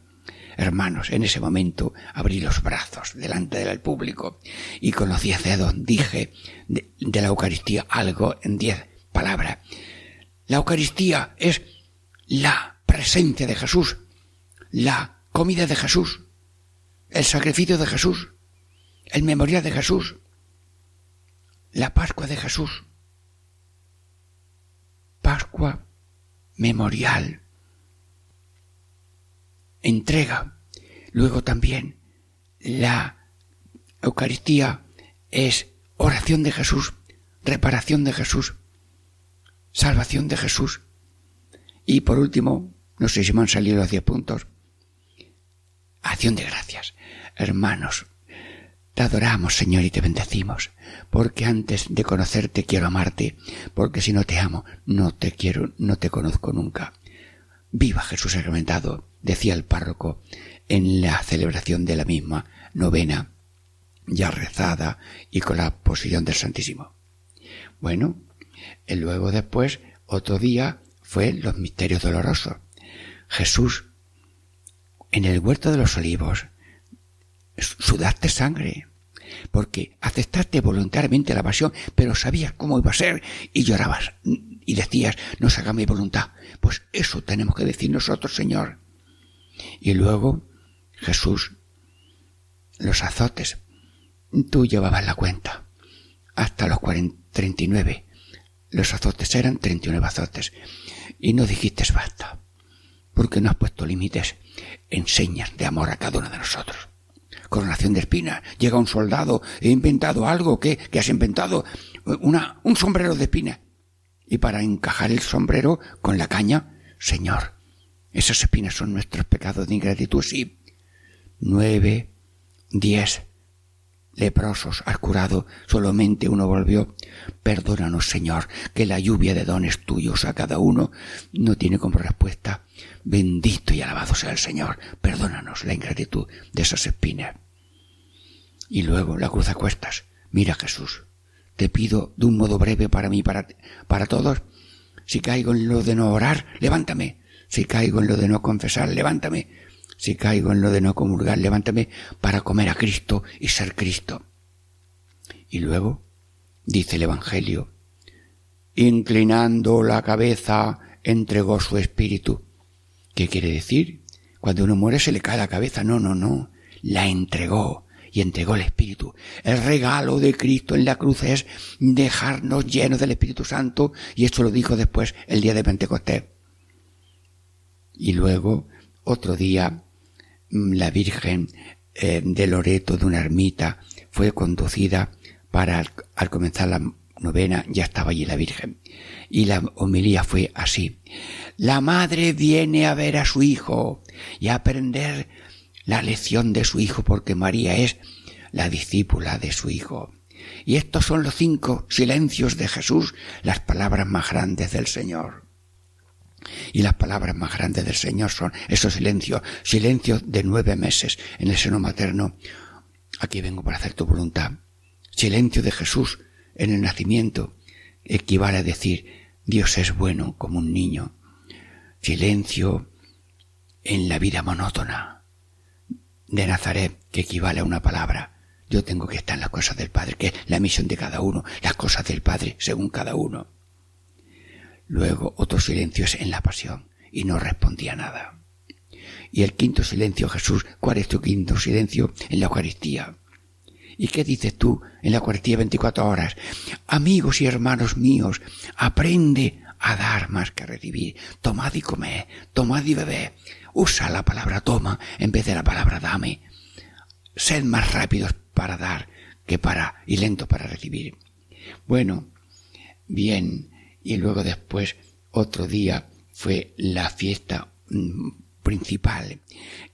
Hermanos, en ese momento abrí los brazos delante del público y con los diez dedos dije de, de la Eucaristía algo en diez palabras. La Eucaristía es la presencia de Jesús, la comida de Jesús, el sacrificio de Jesús, el memorial de Jesús, la Pascua de Jesús. Pascua, memorial, entrega. Luego también la Eucaristía es oración de Jesús, reparación de Jesús, salvación de Jesús. Y por último, no sé si me han salido diez puntos, acción de gracias. Hermanos, te adoramos, Señor, y te bendecimos, porque antes de conocerte quiero amarte, porque si no te amo, no te quiero, no te conozco nunca. Viva Jesús sacramentado, decía el párroco en la celebración de la misma novena, ya rezada y con la posición del Santísimo. Bueno, y luego después, otro día, fue los misterios dolorosos. Jesús, en el huerto de los olivos, sudaste sangre, porque aceptaste voluntariamente la pasión, pero sabías cómo iba a ser y llorabas y decías, no se haga mi voluntad. Pues eso tenemos que decir nosotros, Señor. Y luego, Jesús, los azotes, tú llevabas la cuenta hasta los 39. Los azotes eran 39 azotes. Y no dijiste basta, porque no has puesto límites en señas de amor a cada uno de nosotros coronación de espinas. Llega un soldado, he inventado algo, ¿qué? ¿Qué has inventado? Una, un sombrero de espinas. Y para encajar el sombrero con la caña, Señor, esas espinas son nuestros pecados de ingratitud, sí. Nueve, diez leprosos has curado, solamente uno volvió. Perdónanos, Señor, que la lluvia de dones tuyos a cada uno no tiene como respuesta. Bendito y alabado sea el Señor. Perdónanos la ingratitud de esas espinas. Y luego la cruz a cuestas. Mira Jesús, te pido de un modo breve para mí, para, para todos. Si caigo en lo de no orar, levántame. Si caigo en lo de no confesar, levántame. Si caigo en lo de no comulgar, levántame para comer a Cristo y ser Cristo. Y luego, dice el Evangelio, inclinando la cabeza, entregó su espíritu. ¿Qué quiere decir? Cuando uno muere se le cae la cabeza. No, no, no. La entregó y entregó el Espíritu. El regalo de Cristo en la cruz es dejarnos llenos del Espíritu Santo y esto lo dijo después el día de Pentecostés. Y luego, otro día, mm, la Virgen eh, de Loreto de una ermita fue conducida para, al, al comenzar la novena, ya estaba allí la Virgen. Y la homilía fue así. La madre viene a ver a su hijo y a aprender la lección de su hijo porque María es la discípula de su hijo. Y estos son los cinco silencios de Jesús, las palabras más grandes del Señor. Y las palabras más grandes del Señor son esos silencios, silencios de nueve meses en el seno materno. Aquí vengo para hacer tu voluntad. Silencio de Jesús en el nacimiento equivale a decir Dios es bueno como un niño. Silencio en la vida monótona de Nazaret, que equivale a una palabra. Yo tengo que estar en las cosas del Padre, que es la misión de cada uno, las cosas del Padre según cada uno. Luego otro silencio es en la pasión, y no respondía nada. Y el quinto silencio, Jesús, ¿cuál es tu quinto silencio? En la Eucaristía. ¿Y qué dices tú en la Eucaristía 24 horas? Amigos y hermanos míos, aprende a dar más que a recibir. Tomad y comed, tomad y bebed. Usa la palabra toma en vez de la palabra dame. Sed más rápidos para dar que para y lento para recibir. Bueno, Bien, y luego después otro día fue la fiesta mm, principal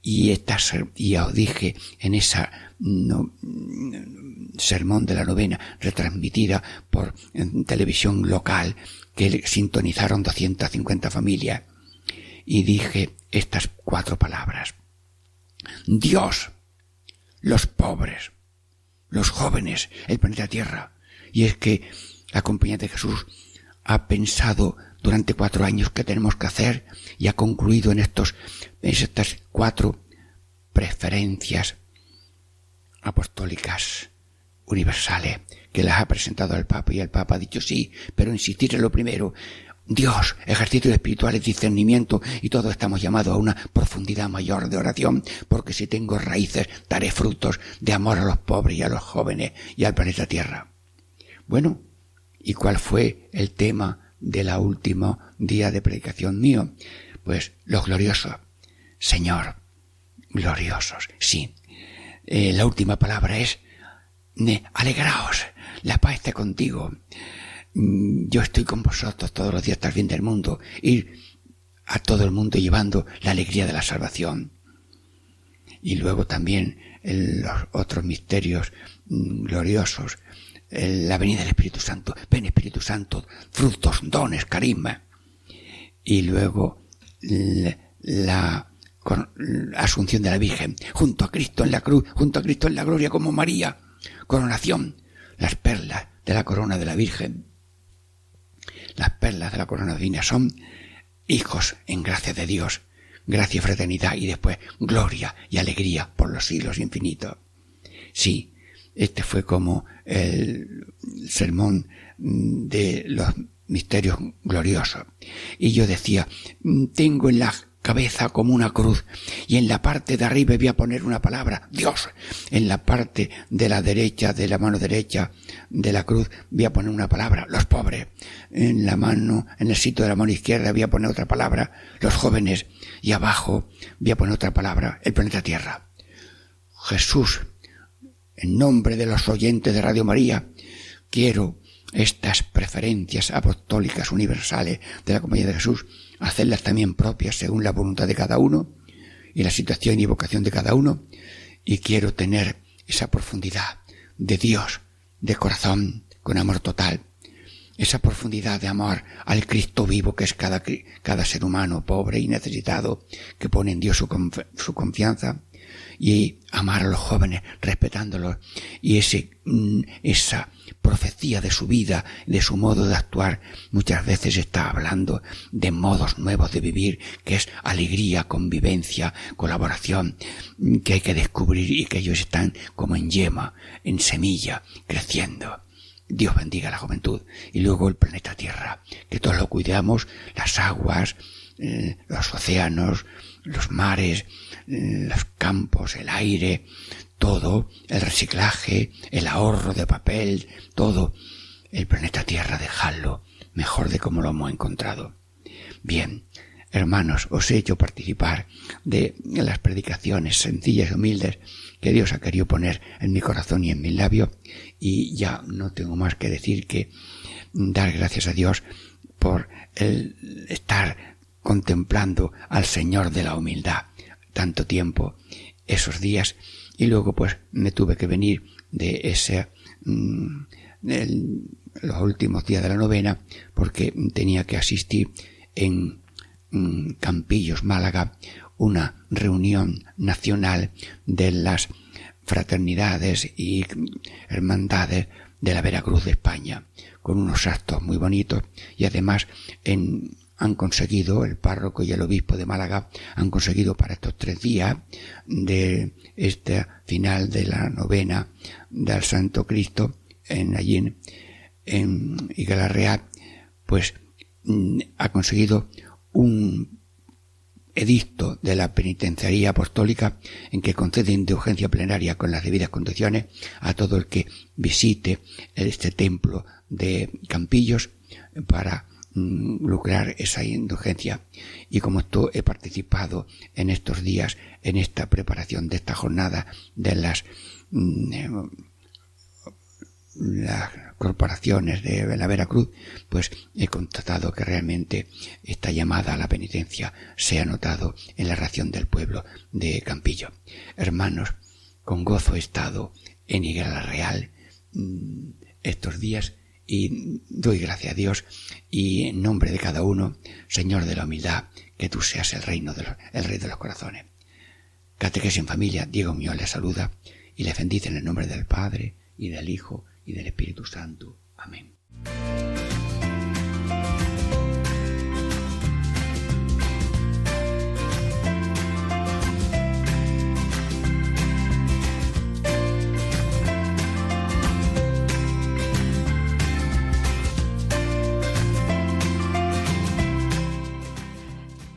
y esta ya os dije en esa no, mm, sermón de la novena retransmitida por mm, televisión local que sintonizaron 250 familias y dije estas cuatro palabras Dios los pobres los jóvenes el planeta Tierra y es que la compañía de Jesús ha pensado durante cuatro años qué tenemos que hacer y ha concluido en estos en estas cuatro preferencias apostólicas universales que las ha presentado al Papa y el Papa ha dicho sí, pero insistir en lo primero. Dios, ejercicios espirituales, discernimiento y todos estamos llamados a una profundidad mayor de oración, porque si tengo raíces daré frutos de amor a los pobres y a los jóvenes y al planeta Tierra. Bueno, ¿y cuál fue el tema de la última día de predicación mío? Pues los gloriosos. Señor, gloriosos, sí. Eh, la última palabra es ne- alegraos, la paz esté contigo. Mm, Yo estoy con vosotros todos los días hasta el fin del mundo, ir a todo el mundo llevando la alegría de la salvación. Y luego también el- los otros misterios mm, gloriosos, el- la venida del Espíritu Santo, ven Espíritu Santo, frutos, dones, carisma. Y luego la asunción de la Virgen, junto a Cristo en la cruz, junto a Cristo en la gloria como María, coronación, las perlas de la corona de la Virgen. Las perlas de la corona divina son hijos en gracia de Dios, gracia y fraternidad y después gloria y alegría por los siglos infinitos. Sí, este fue como el sermón mm, de los misterios gloriosos. Y yo decía, mm, tengo en la cabeza como una cruz y en la parte de arriba voy a poner una palabra, Dios. En la parte de la derecha, de la mano derecha de la cruz voy a poner una palabra, los pobres. En la mano, en el sitio de la mano izquierda voy a poner otra palabra, los jóvenes. Y abajo voy a poner otra palabra, el planeta Tierra. Jesús, en nombre de los oyentes de Radio María, quiero estas preferencias apostólicas universales de la Compañía de Jesús, hacerlas también propias según la voluntad de cada uno y la situación y vocación de cada uno, y quiero tener esa profundidad de Dios, de corazón, con amor total, esa profundidad de amor al Cristo vivo que es cada, cada ser humano pobre y necesitado, que pone en Dios su, su confianza, y amar a los jóvenes respetándolos, y ese, mm, esa profecía de su vida, de su modo de actuar, muchas veces está hablando de modos nuevos de vivir, que es alegría, convivencia, colaboración, mm, que hay que descubrir y que ellos están como en yema, en semilla, creciendo. Dios bendiga a la juventud. Y luego el planeta Tierra, que todos lo cuidamos, las aguas, eh, los océanos, los mares, los campos, el aire, todo, el reciclaje, el ahorro de papel, todo. El planeta Tierra, dejadlo mejor de como lo hemos encontrado. Bien, hermanos, os he hecho participar de las predicaciones sencillas y humildes que Dios ha querido poner en mi corazón y en mis labios y ya no tengo más que decir que dar gracias a Dios por el estar contemplando al Señor de la humildad tanto tiempo esos días y luego pues me tuve que venir de ese mm, los últimos días de la novena porque tenía que asistir en mm, Campillos, Málaga, una reunión nacional de las fraternidades y hermandades de la Veracruz de España, con unos actos muy bonitos y además en, han conseguido, el párroco y el obispo de Málaga han conseguido para estos tres días de este final de la novena del Santo Cristo en allí en, en pues mm, ha conseguido un edicto de la penitenciaría apostólica en que concede indulgencia plenaria con las debidas condiciones a todo el que visite este templo de Campillos para lucrar esa indulgencia y como esto he participado en estos días en esta preparación de esta jornada de las mm, eh, corporaciones de la Veracruz, pues he constatado que realmente esta llamada a la penitencia se ha notado en la ración del pueblo de Campillo. Hermanos, con gozo he estado en Higuera Real mm, estos días y doy gracias a Dios y en nombre de cada uno, Señor de la humildad, que tú seas el reino de los, el rey de los corazones. En familia, Diego mío le saluda y le bendice en el nombre del Padre y del Hijo y del Espíritu Santo. Amén.